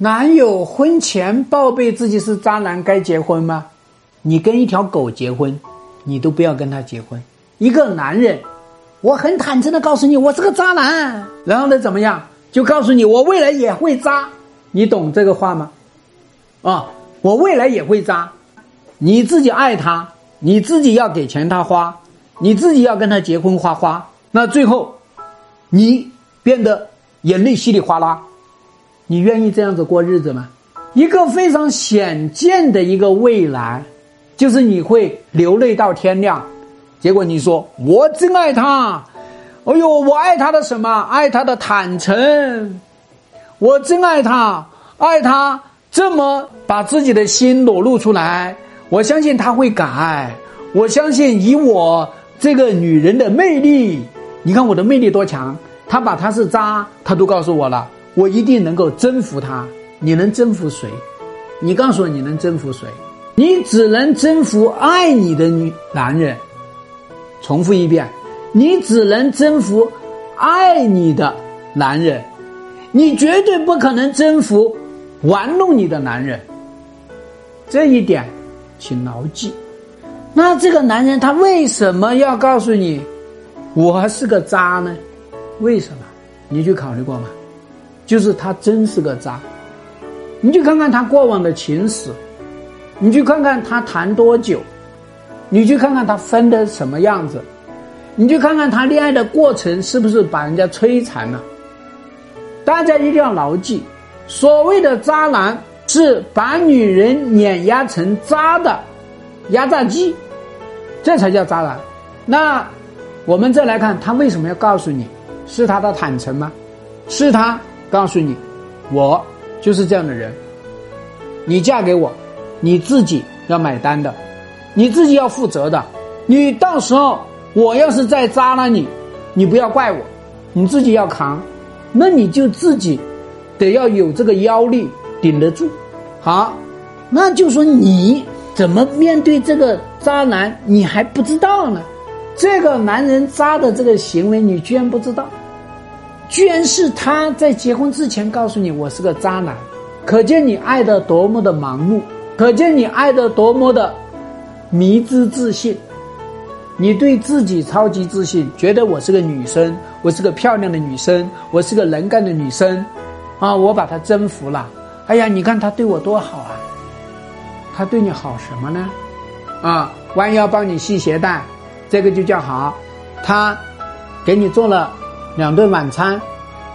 男友婚前报备自己是渣男该结婚吗？你跟一条狗结婚，你都不要跟他结婚。一个男人，我很坦诚的告诉你，我是个渣男。然后呢，怎么样？就告诉你，我未来也会渣。你懂这个话吗？啊，我未来也会渣。你自己爱他，你自己要给钱他花，你自己要跟他结婚花花。那最后，你变得眼泪稀里哗啦。你愿意这样子过日子吗？一个非常显见的一个未来，就是你会流泪到天亮。结果你说我真爱他，哎呦，我爱他的什么？爱他的坦诚。我真爱他，爱他这么把自己的心裸露出来。我相信他会改。我相信以我这个女人的魅力，你看我的魅力多强。他把他是渣，他都告诉我了。我一定能够征服他。你能征服谁？你告诉我，你能征服谁？你只能征服爱你的女男人。重复一遍，你只能征服爱你的男人，你绝对不可能征服玩弄你的男人。这一点，请牢记。那这个男人他为什么要告诉你我是个渣呢？为什么？你去考虑过吗？就是他真是个渣，你去看看他过往的情史，你去看看他谈多久，你去看看他分的什么样子，你去看看他恋爱的过程是不是把人家摧残了。大家一定要牢记，所谓的渣男是把女人碾压成渣的压榨机，这才叫渣男。那我们再来看他为什么要告诉你，是他的坦诚吗？是他。告诉你，我就是这样的人。你嫁给我，你自己要买单的，你自己要负责的。你到时候我要是再扎了你，你不要怪我，你自己要扛。那你就自己得要有这个腰力顶得住。好，那就说你怎么面对这个渣男，你还不知道呢？这个男人渣的这个行为，你居然不知道。居然是他在结婚之前告诉你我是个渣男，可见你爱的多么的盲目，可见你爱的多么的迷之自信。你对自己超级自信，觉得我是个女生，我是个漂亮的女生，我是个能干的女生，啊，我把她征服了。哎呀，你看他对我多好啊！他对你好什么呢？啊，弯腰帮你系鞋带，这个就叫好。他给你做了。两顿晚餐，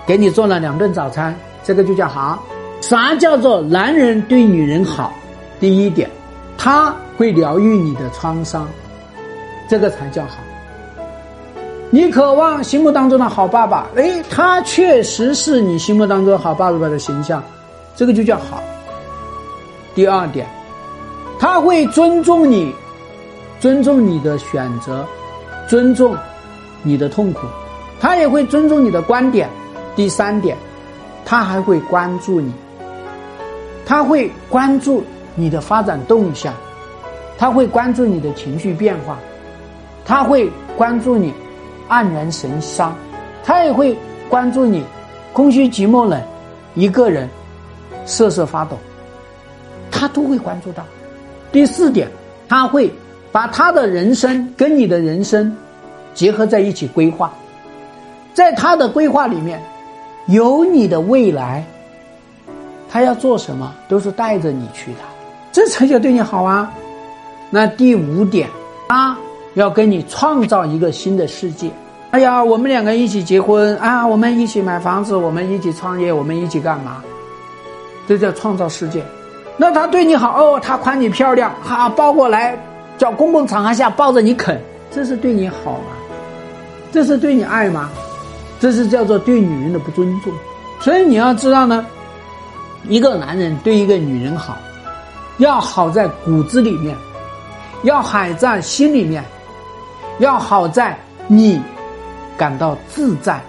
给你做了两顿早餐，这个就叫好。啥叫做男人对女人好？第一点，他会疗愈你的创伤，这个才叫好。你渴望心目当中的好爸爸，哎，他确实是你心目当中好爸爸的形象，这个就叫好。第二点，他会尊重你，尊重你的选择，尊重你的痛苦。他也会尊重你的观点。第三点，他还会关注你，他会关注你的发展动向，他会关注你的情绪变化，他会关注你黯然神伤，他也会关注你空虚寂寞冷，一个人瑟瑟发抖，他都会关注到。第四点，他会把他的人生跟你的人生结合在一起规划。在他的规划里面，有你的未来。他要做什么，都是带着你去的，这才叫对你好啊。那第五点，他要跟你创造一个新的世界。哎呀，我们两个一起结婚啊，我们一起买房子，我们一起创业，我们一起干嘛？这叫创造世界。那他对你好哦，他夸你漂亮，哈，抱过来，叫公共场合下抱着你啃，这是对你好吗？这是对你爱吗？这是叫做对女人的不尊重，所以你要知道呢，一个男人对一个女人好，要好在骨子里面，要好在心里面，要好在你感到自在，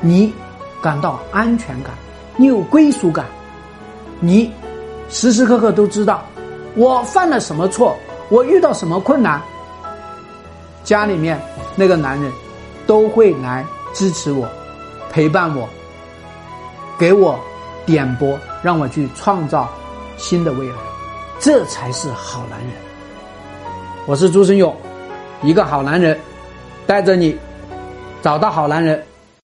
你感到安全感，你有归属感，你时时刻刻都知道我犯了什么错，我遇到什么困难，家里面那个男人都会来。支持我，陪伴我，给我点拨，让我去创造新的未来，这才是好男人。我是朱生勇，一个好男人，带着你找到好男人。